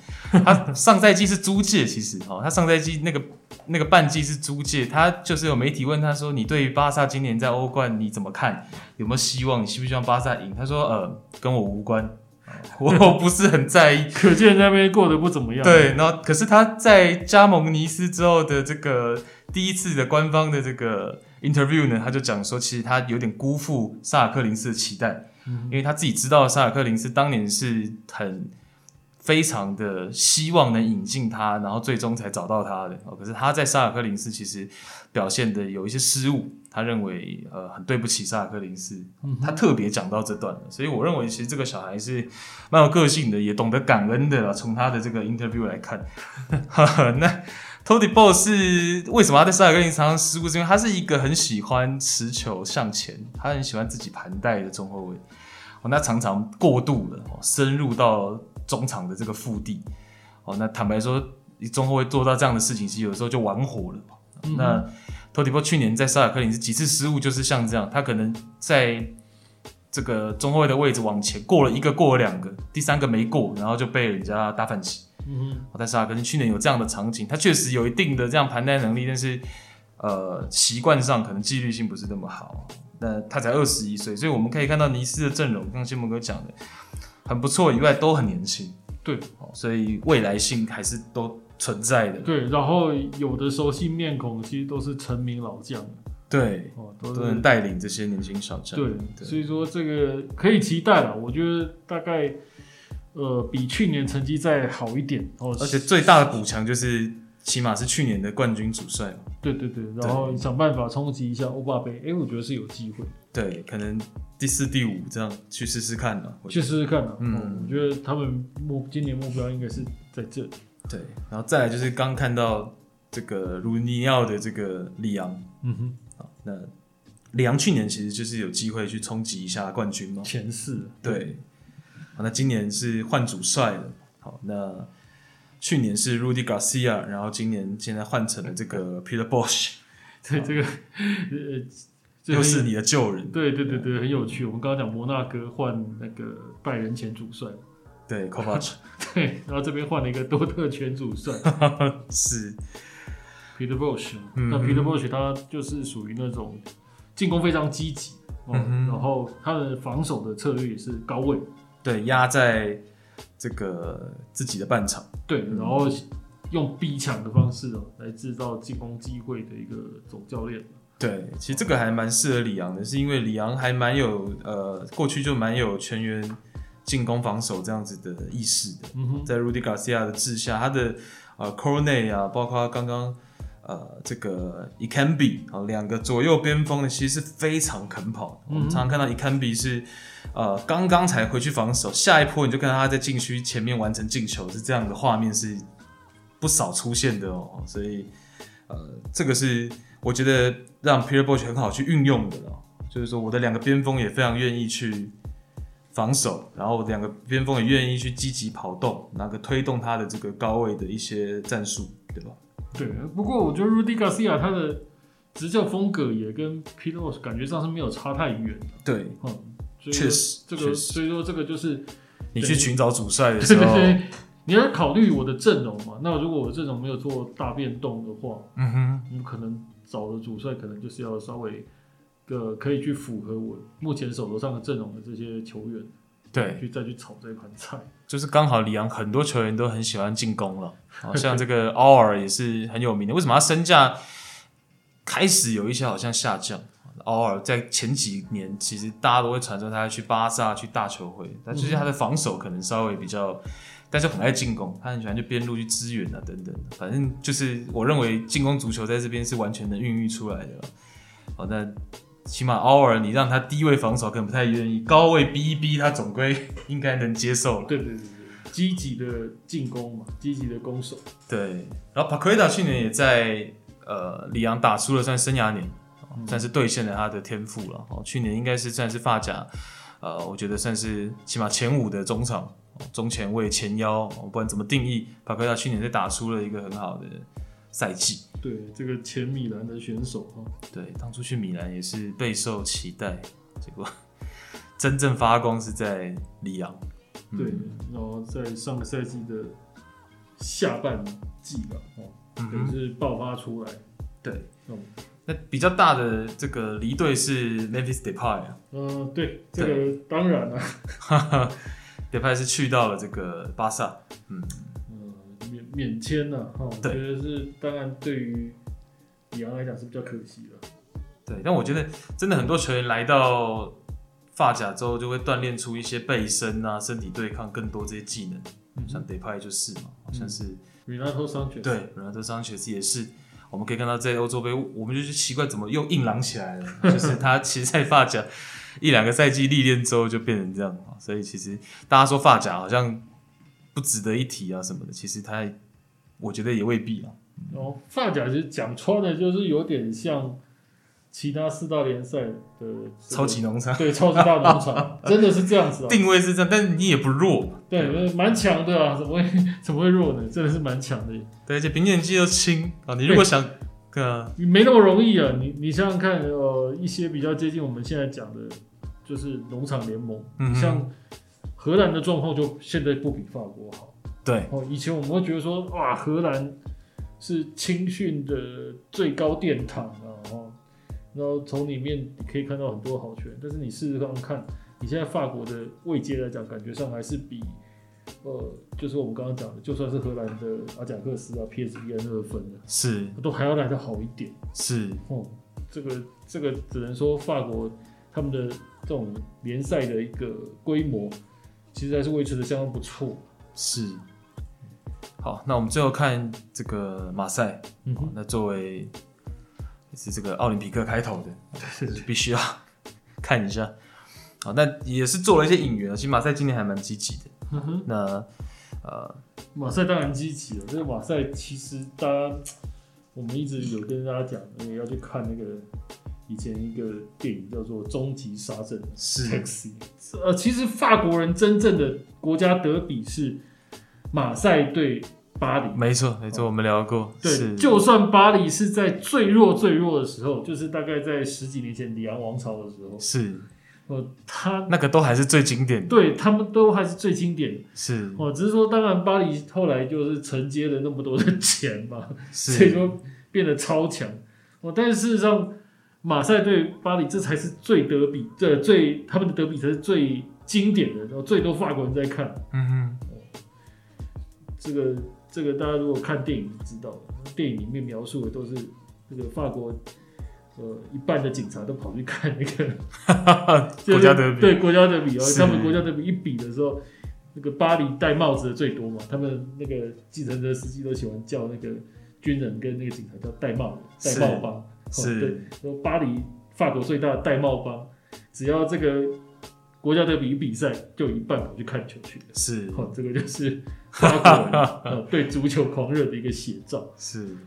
他上赛季是租借，其实哦，他上赛季那个那个半季是租借，他就是有媒体问他说：“你对于巴萨今年在欧冠你怎么看？有没有希望？你希不希望巴萨赢？”他说：“呃，跟我无关，(laughs) 我不是很在意。”可见那边过得不怎么样。对，然后可是他在加盟尼斯之后的这个第一次的官方的这个。Interview 呢，他就讲说，其实他有点辜负萨尔克林斯的期待，因为他自己知道萨尔克林斯当年是很非常的希望能引进他，然后最终才找到他的。哦可是他在萨尔克林斯其实表现的有一些失误，他认为呃很对不起萨尔克林斯，他特别讲到这段的。所以我认为其实这个小孩是蛮有个性的，也懂得感恩的。从他的这个 interview 来看，(laughs) 那 Tody Ball 是为什么他在萨尔克林斯常常失误？是因为他是一个很喜欢持球向前，他很喜欢自己盘带的中后卫。哦，那常常过度了，深入到。中场的这个腹地，哦，那坦白说，你中后卫做到这样的事情，其实有时候就玩火了。嗯、那托迪波去年在萨尔克林是几次失误，就是像这样，他可能在这个中后卫的位置往前过了一个，过了两个，第三个没过，然后就被人家打反击。嗯我，在沙尔克林去年有这样的场景，他确实有一定的这样盘带能力，但是呃，习惯上可能纪律性不是那么好。那他才二十一岁，所以我们可以看到尼斯的阵容，像新蒙哥讲的。很不错，以外都很年轻，对，所以未来性还是都存在的。对，然后有的熟悉面孔，其实都是成名老将，对，哦，都能带领这些年轻小将。对，所以说这个可以期待了。我觉得大概呃比去年成绩再好一点，哦，而且最大的补强就是起码是去年的冠军主帅嘛。对对对，然后想办法冲击一下欧霸杯，哎，我觉得是有机会。对，可能第四、第五这样去试试看呢。去试试看呢。嗯，我觉得他们目今年目标应该是在这里。对，然后再来就是刚看到这个鲁尼奥的这个里昂。嗯哼。好，那里昂去年其实就是有机会去冲击一下冠军嘛。前四。对。好，那今年是换主帅了。好，那去年是 Rudy Garcia，然后今年现在换成了这个 Peter Bosch，。(laughs) 对，这个呃。又是你的旧人，对对对对，很有趣。我们刚刚讲摩纳哥换那个拜仁前主帅，对 Kovac (laughs) 对，然后这边换了一个多特前主帅，(laughs) 是 Peter Bosch。那 Peter Bosch 他就是属于那种进攻非常积极，嗯，然后他的防守的策略也是高位，对，压在这个自己的半场，对，然后用逼抢的方式哦来制造进攻机会的一个总教练。对，其实这个还蛮适合里昂的，是因为里昂还蛮有呃，过去就蛮有全员进攻防守这样子的意识的。嗯哼，在 Rudy Garcia 的治下，他的呃 Cornet 啊，包括刚刚呃这个 Ekambi 啊，两个左右边锋呢，其实是非常肯跑。嗯、我们常常看到 Ekambi 是呃刚刚才回去防守，下一波你就看到他在禁区前面完成进球，是这样的画面是不少出现的哦。所以呃，这个是。我觉得让 Peter Bosz 很好去运用的，就是说我的两个边锋也非常愿意去防守，然后两个边锋也愿意去积极跑动，那个推动他的这个高位的一些战术，对吧？对。不过我觉得 Rudy Garcia 他的执教风格也跟 Bosz 感觉上是没有差太远。对，嗯，确实，这个所以说这个就是你去寻找主帅的时候。对对对你要考虑我的阵容嘛？那如果我阵容没有做大变动的话，嗯哼，你可能找的主帅可能就是要稍微个可以去符合我目前手头上的阵容的这些球员，对，去再去炒这盘菜。(laughs) 就是刚好里昂很多球员都很喜欢进攻了，好像这个奥尔也是很有名的。为什么他身价开始有一些好像下降？奥尔在前几年其实大家都会传说他要去巴萨去大球会，但其实他的防守可能稍微比较。但是很爱进攻，他很喜欢去边路去支援啊，等等。反正就是我认为进攻足球在这边是完全能孕育出来的。好，那起码偶尔你让他低位防守可能不太愿意，高位逼一逼他总归应该能接受了。对对对对，积极的进攻嘛，积极的攻守。对，然后帕奎塔去年也在呃里昂打出了算生涯年，算是兑现了他的天赋了。哦，去年应该是算是发甲，呃，我觉得算是起码前五的中场。中前卫、前腰，不管怎么定义，帕奎塔去年是打出了一个很好的赛季。对，这个前米兰的选手哈，对，当初去米兰也是备受期待，结果 (laughs) 真正发光是在里昂。对，然后在上个赛季的下半季吧，哦，可能是爆发出来。对，嗯，那比较大的这个离队是 Memphis Depay 啊。嗯，对，这个当然了。(laughs) (laughs) 德派是去到了这个巴萨，嗯，呃，免免签了哈，我觉得是当然对于里昂来讲是比较可惜的，对，但我觉得真的很多球员来到法甲之后就会锻炼出一些背身啊、身体对抗更多这些技能，嗯、像德派就是嘛，好像是 Renato Sanches 对 Renato Sanches 也是。我们可以看到，在欧洲杯，我们就是奇怪怎么又硬朗起来了。(laughs) 就是他其实，在法甲一两个赛季历练之后，就变成这样。所以，其实大家说法甲好像不值得一提啊什么的，其实他，我觉得也未必啊。哦，发甲其实讲穿的，就是有点像其他四大联赛的、这个、超级农场，对，超级大农场，(laughs) 真的是这样子啊。定位是这样，但是你也不弱，对，蛮强的啊，怎么会怎么会弱呢？真的是蛮强的。对，而且平年纪又轻啊，你如果想，对啊，没那么容易啊。你你想想看，呃，一些比较接近我们现在讲的，就是农场联盟，嗯、像荷兰的状况就现在不比法国好。对，哦，以前我们会觉得说，哇，荷兰是青训的最高殿堂啊，然后从里面你可以看到很多好球员，但是你试试看看，你现在法国的位阶来讲，感觉上还是比。呃，就是我们刚刚讲的，就算是荷兰的阿贾克斯啊，PSV 二分的，是都还要来的好一点。是，哦、嗯，这个这个只能说法国他们的这种联赛的一个规模，其实还是维持的相当不错。是，好，那我们最后看这个马赛，嗯哼，那作为也是这个奥林匹克开头的，对必须要 (laughs) 看一下。好，那也是做了一些引援，其实马赛今年还蛮积极的。嗯哼，那呃，马赛当然积极了。这个马赛其实大家，我们一直有跟大家讲，那个要去看那个以前一个电影叫做《终极杀阵》是 Taxi。呃，其实法国人真正的国家德比是马赛对巴黎。没错，没错，我们聊过。对，就算巴黎是在最弱最弱的时候，就是大概在十几年前里昂王朝的时候，是。哦，他那个都还是最经典的，对他们都还是最经典的，是哦，只是说当然巴黎后来就是承接了那么多的钱嘛，所以说变得超强哦。但是事实上，马赛对巴黎这才是最德比，这最他们的德比才是最经典的，然后最多法国人在看，嗯哼，哦，这个这个大家如果看电影就知道，电影里面描述的都是这个法国。呃，一半的警察都跑去看那个 (laughs) 国家德比，对国家德比，然后他们国家德比一比的时候，那个巴黎戴帽子的最多嘛，他们那个计程车司机都喜欢叫那个军人跟那个警察叫戴帽戴帽帮，是，对，说巴黎法国最大的戴帽帮，只要这个国家德比比赛，就有一半跑去看球去了，是，好，这个就是法国人 (laughs) 对足球狂热的一个写照，是。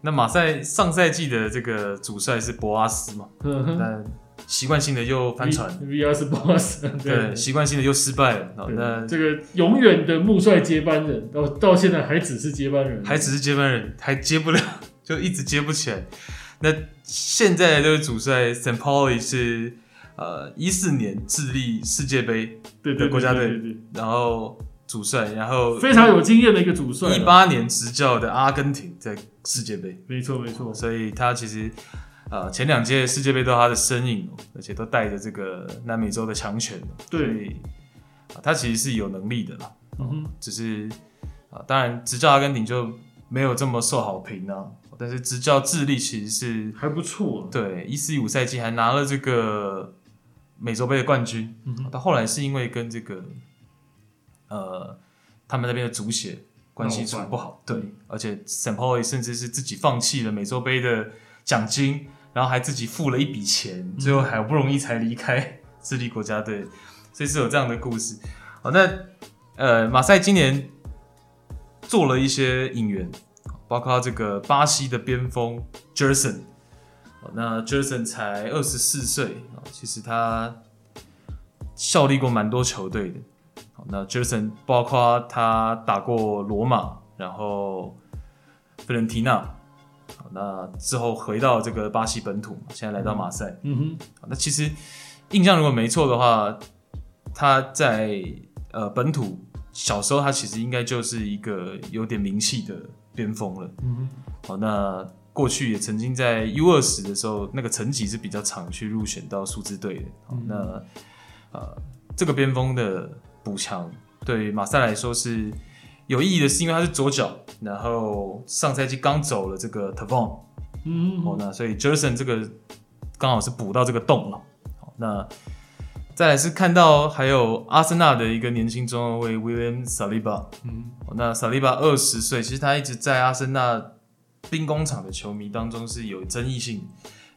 那马赛上赛季的这个主帅是博阿斯嘛？但习惯性的又翻船。V R 是博阿斯。对，习惯性的又失败了。那这个永远的穆帅接班人，到到现在还只是接班人，还只是接班人，还接不了，(laughs) 就一直接不起来。那现在的这个主帅 Sampaoli 是呃一四年智利世界杯的国家队，然后。主帅，然后非常有经验的一个主帅，一八年执教的阿根廷在世界杯，没错没错，所以他其实呃前两届世界杯都有他的身影，而且都带着这个南美洲的强权，对，他其实是有能力的啦，嗯哼，只是啊，当然执教阿根廷就没有这么受好评啊，但是执教智利其实是还不错，对，一四一五赛季还拿了这个美洲杯的冠军，嗯哼，他后来是因为跟这个。呃，他们那边的足协关系处不好，对，而且 Sampaoli 甚至是自己放弃了美洲杯的奖金，然后还自己付了一笔钱，最后好不容易才离开 (laughs) 智利国家队，所以是有这样的故事。好，那呃，马赛今年做了一些引援，包括这个巴西的边锋 Jerson，那 Jerson 才二十四岁啊，其实他效力过蛮多球队的。那 Jerson 包括他打过罗马，然后费伦提纳，那之后回到这个巴西本土，现在来到马赛。嗯哼，那其实印象如果没错的话，他在呃本土小时候他其实应该就是一个有点名气的边锋了。嗯，好，那过去也曾经在 U 二十的时候，那个成绩是比较长，去入选到数字队的。好，那呃这个边锋的。补强对马赛来说是有意义的，是因为他是左脚，然后上赛季刚走了这个 Tavon，嗯，好，那所以 Jerson 这个刚好是补到这个洞了。好，那再来是看到还有阿森纳的一个年轻中后卫 William Saliba，嗯，那 Saliba 二十岁，其实他一直在阿森纳兵工厂的球迷当中是有争议性，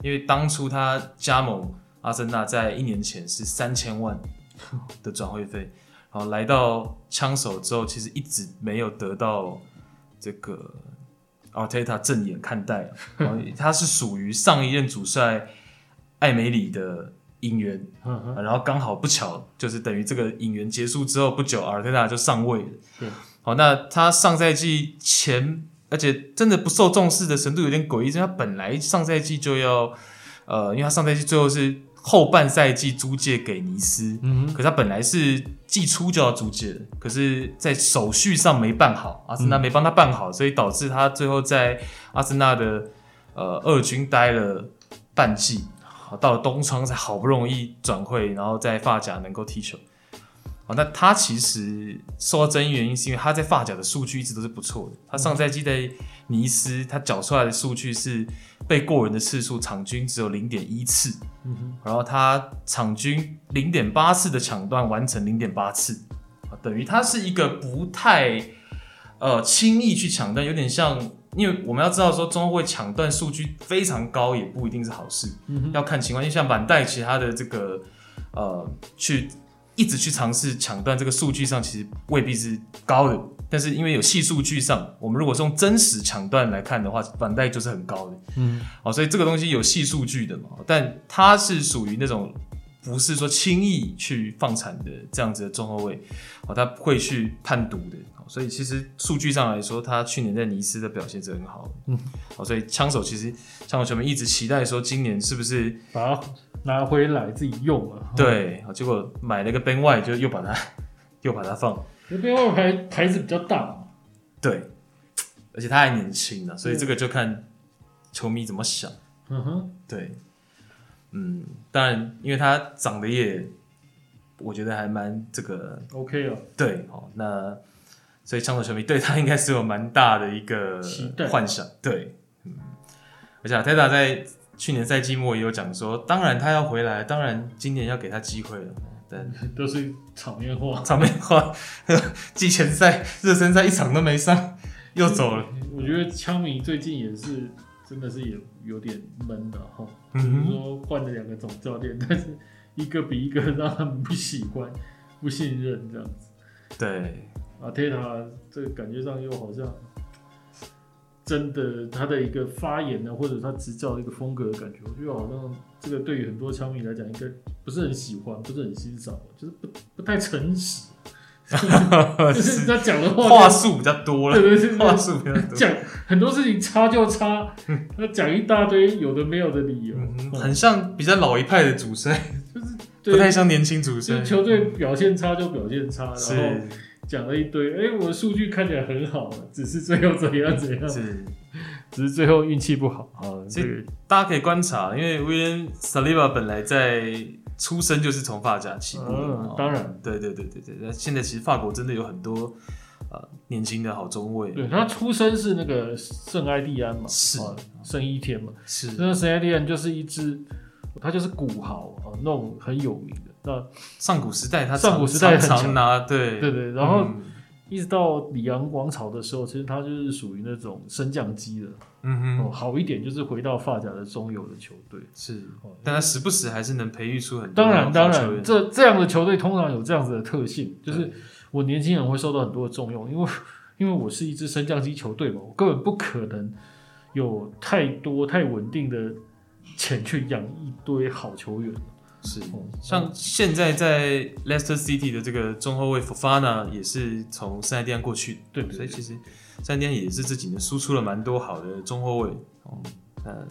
因为当初他加盟阿森纳在一年前是三千万的转会费，然后，来到枪手之后，其实一直没有得到这个 Arteta 正眼看待，他是属于上一任主帅艾梅里的。引援，然后刚好不巧，就是等于这个引援结束之后不久，阿尔特塔就上位了。好，那他上赛季前，而且真的不受重视的程度有点诡异，因为他本来上赛季就要，呃，因为他上赛季最后是后半赛季租借给尼斯，嗯，可是他本来是季初就要租借的，可是在手续上没办好，阿森纳没帮他办好，所以导致他最后在阿森纳的呃二军待了半季。到了东窗才好不容易转会，然后在发甲能够踢球。好，那他其实受到争议原因是因为他在发甲的数据一直都是不错的。他上赛季在尼斯，他缴出来的数据是被过人的次数场均只有零点一次，然后他场均零点八次的抢断完成零点八次，等于他是一个不太呃轻易去抢断，有点像。因为我们要知道说中后卫抢断数据非常高也不一定是好事，嗯、要看情况。因为像满带其他的这个呃，去一直去尝试抢断这个数据上其实未必是高的，但是因为有细数据上，我们如果是用真实抢断来看的话，板带就是很高的，嗯，哦，所以这个东西有细数据的嘛，但它是属于那种不是说轻易去放产的这样子的中后卫，哦，他会去判读的。所以其实数据上来说，他去年在尼斯的表现是很好的。嗯，好，所以枪手其实枪手球迷一直期待说，今年是不是把它拿回来自己用了？对，结果买了个 Ben White 就又把它 (laughs) 又把它放。Ben White 牌牌子比较大，对，而且他还年轻呢，所以这个就看球迷怎么想。嗯哼，对，嗯，当然，因为他长得也，我觉得还蛮这个 OK 啊。对，好，那。所以，枪手球迷对他应该是有蛮大的一个幻想，对，嗯，而且阿泰达在去年赛季末也有讲说，当然他要回来，当然今年要给他机会了，但 (laughs) 都是场面话，场面话，(laughs) 季前赛、(laughs) 热身赛一场都没上，又走了。我觉得枪迷最近也是真的是也有点闷的哈，比如说换了两个总教练，但是一个比一个让他们不喜欢、不信任这样子，对。阿特塔这个感觉上又好像真的，他的一个发言呢，或者他执教的一个风格的感觉，我觉得好像这个对于很多枪迷来讲，应该不是很喜欢，不是很欣赏，就是不不太诚实，就是他讲的话话术比较多了，对对对，话术比较多，讲很多事情差就差，他讲一大堆有的没有的理由，嗯、很像比较老一派的主帅，(laughs) 就是不太像年轻主帅，球队表现差就表现差，然后。讲了一堆，哎、欸，我的数据看起来很好，只是最后怎样怎样，是，只是最后运气不好啊。这个。大家可以观察，因为 William Saliba 本来在出生就是从法甲起步，嗯，当然，对对对对对。那现在其实法国真的有很多呃年轻的好中卫，对，他出生是那个圣埃蒂安嘛，是。圣伊天嘛，是，那圣埃蒂安就是一支，他就是古豪啊，那种很有名的。那上古时代，他上古时代很，常拿，对。对对，然后一直到里昂王朝的时候，其实他就是属于那种升降机的，嗯哼，哦好一点就是回到发甲的中游的球队，是，但他时不时还是能培育出很多当然当然，这这样的球队通常有这样子的特性，就是我年轻人会受到很多的重用，因为 (laughs) 因为我是一支升降机球队嘛，我根本不可能有太多太稳定的钱去养一堆好球员。是，像现在在 Leicester City 的这个中后卫 Fofana 也是从圣埃蒂安过去，对，所以其实圣埃蒂安也是这几年输出了蛮多好的中后卫，嗯，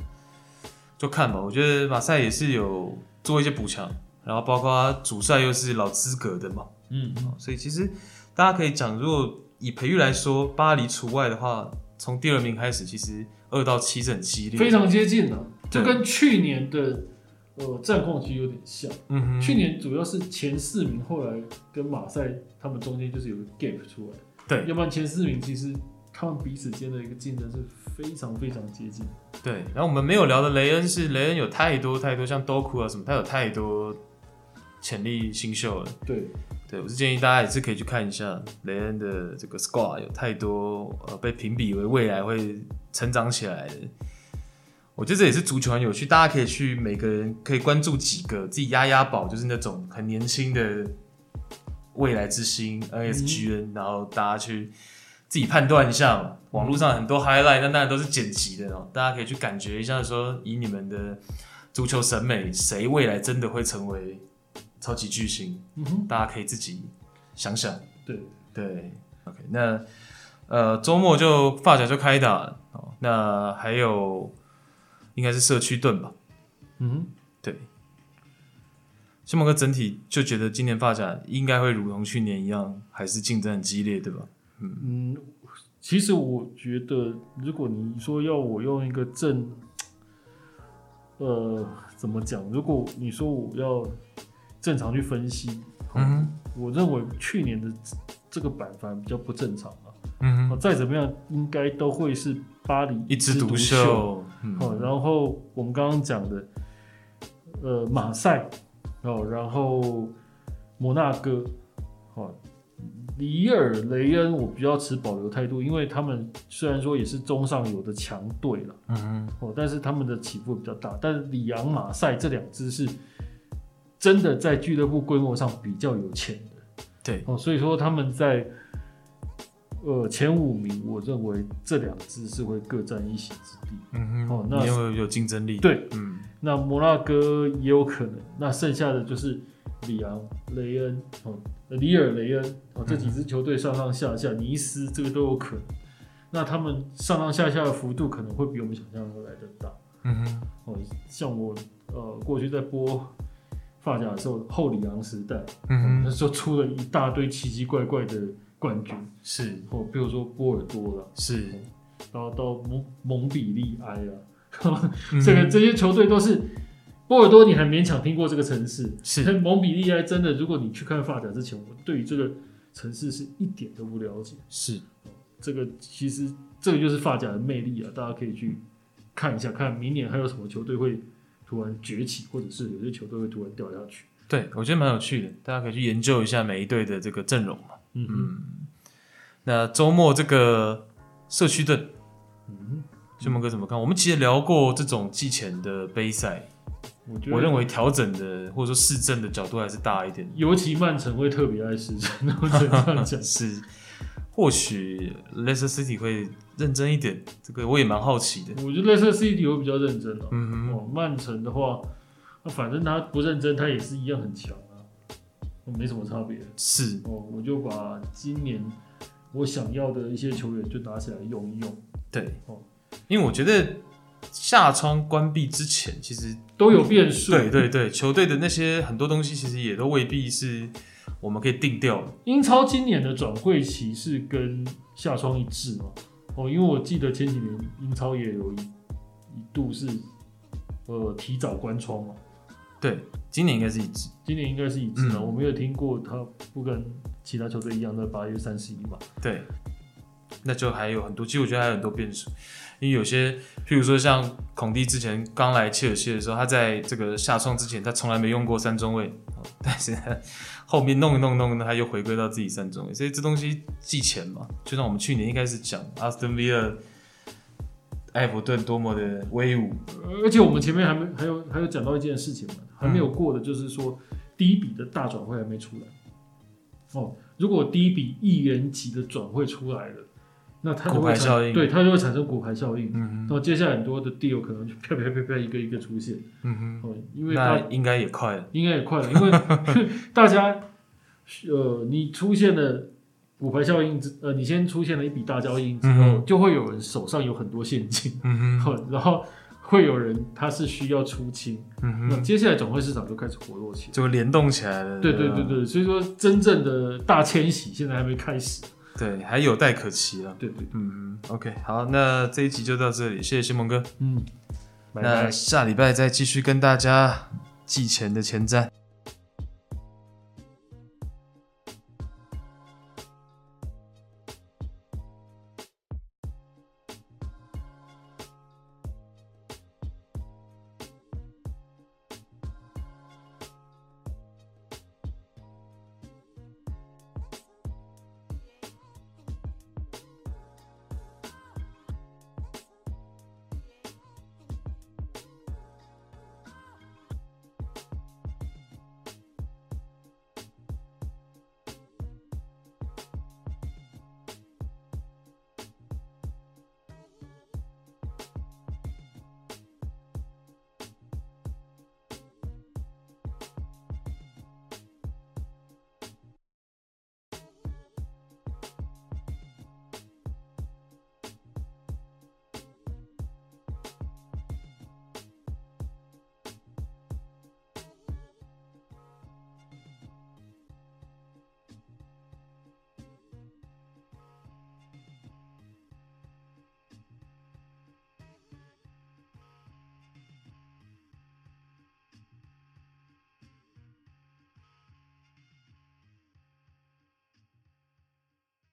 就看吧，我觉得马赛也是有做一些补强，然后包括主帅又是老资格的嘛，嗯，所以其实大家可以讲，如果以培育来说，巴黎除外的话，从第二名开始，其实二到七是很激烈，非常接近的，就跟去年的。呃，战况其实有点像。嗯哼，去年主要是前四名，后来跟马赛他们中间就是有个 gap 出来。对，要不然前四名其实他们彼此间的一个竞争是非常非常接近。对，然后我们没有聊的雷恩是雷恩有太多太多像多库啊什么，他有太多潜力新秀了。对，对我是建议大家也是可以去看一下雷恩的这个 squad，有太多呃被评比为未来会成长起来的。我觉得这也是足球很有趣，大家可以去每个人可以关注几个自己压压宝，就是那种很年轻的未来之星 NSGN，嗯，然后大家去自己判断一下。网络上很多 highlight，那当然都是剪辑的哦，大家可以去感觉一下，说以你们的足球审美，谁未来真的会成为超级巨星？嗯哼，大家可以自己想想。对对，OK，那呃周末就发甲就开打了哦，那还有。应该是社区盾吧，嗯，对。西蒙哥整体就觉得今年发展应该会如同去年一样，还是竞争很激烈，对吧？嗯嗯，其实我觉得，如果你说要我用一个正，呃，怎么讲？如果你说我要正常去分析，嗯，我认为去年的这个板反而比较不正常。嗯，再怎么样，应该都会是巴黎一枝独秀。嗯，然后我们刚刚讲的，呃，马赛，哦，然后摩纳哥，哦，里尔雷恩，我比较持保留态度，因为他们虽然说也是中上游的强队了，嗯哦，但是他们的起伏比较大。但是里昂、马赛这两支是真的在俱乐部规模上比较有钱的，对，哦，所以说他们在。呃，前五名，我认为这两支是会各占一席之地。嗯哼，哦，那有有竞争力。对，嗯，那摩纳哥也有可能。那剩下的就是里昂、雷恩、哦，里尔、雷恩，哦，这几支球队上上下下，尼斯这个都有可能。那他们上上下下的幅度可能会比我们想象的来的大。嗯哼，哦，像我呃过去在播发甲的时候，后里昂时代，嗯哼，那时候出了一大堆奇奇怪怪的。冠军。是。哦，比如说波尔多了，是，然后到蒙蒙比利埃了，(laughs) 这个这些球队都是波尔多，你还勉强听过这个城市，是。蒙比利埃真的，如果你去看发展之前，我对于这个城市是一点都不了解，是，这个其实这个就是发甲的魅力啊，大家可以去看一下，看明年还有什么球队会突然崛起，或者是有些球队会突然掉下去，对，我觉得蛮有趣的，大家可以去研究一下每一队的这个阵容嘛。嗯嗯，那周末这个社区盾，嗯，秀萌哥怎么看？我们其实聊过这种季前的杯赛，我觉得我认为调整的或者说市政的角度还是大一点，尤其曼城会特别爱市政，我只能这样讲。(laughs) 是，或许 Leicester City 会认真一点，这个我也蛮好奇的。我觉得 Leicester City 会比较认真哦。嗯哼，哦，曼城的话，那反正他不认真，他也是一样很强。没什么差别，是哦，我就把今年我想要的一些球员就拿起来用一用。对哦，因为我觉得下窗关闭之前，其实都有变数。对对对，球队的那些很多东西，其实也都未必是我们可以定掉的。英超今年的转会期是跟下窗一致嘛？哦，因为我记得前几年英超也有一一度是呃提早关窗嘛。对，今年应该是一致，今年应该是一致的。嗯、我没有听过他不跟其他球队一样在八月三十一嘛。对，那就还有很多，其实我觉得还有很多变数，因为有些，譬如说像孔蒂之前刚来切尔西的时候，他在这个下窗之前，他从来没用过三中卫，(laughs) 但是后面弄一弄弄，他又回归到自己三中卫，所以这东西季前嘛，就像我们去年一开始讲阿斯顿维尔。埃弗顿多么的威武，而且我们前面还没还有还有讲到一件事情嘛，还没有过的就是说第一笔的大转会还没出来哦。如果第一笔亿元级的转会出来了，那它就会产对它就会产生骨牌效应。嗯，然后接下来很多的 deal 可能就啪啪啪啪一个一个出现。嗯哼，哦，因为它应该也快了，应该也快了，因为 (laughs) 大家呃，你出现了。骨牌效应之呃，你先出现了一笔大交易之后，嗯，就会有人手上有很多现金，嗯，(laughs) 然后会有人他是需要出清，嗯，那接下来转会市场就开始活络起来，就会联动起来了。对对对对，所以说真正的大迁徙现在还没开始，对，还有待可期了。对对，對，嗯，OK，好，那这一集就到这里，谢谢新蒙哥，嗯，那下礼拜再继续跟大家寄钱的前瞻。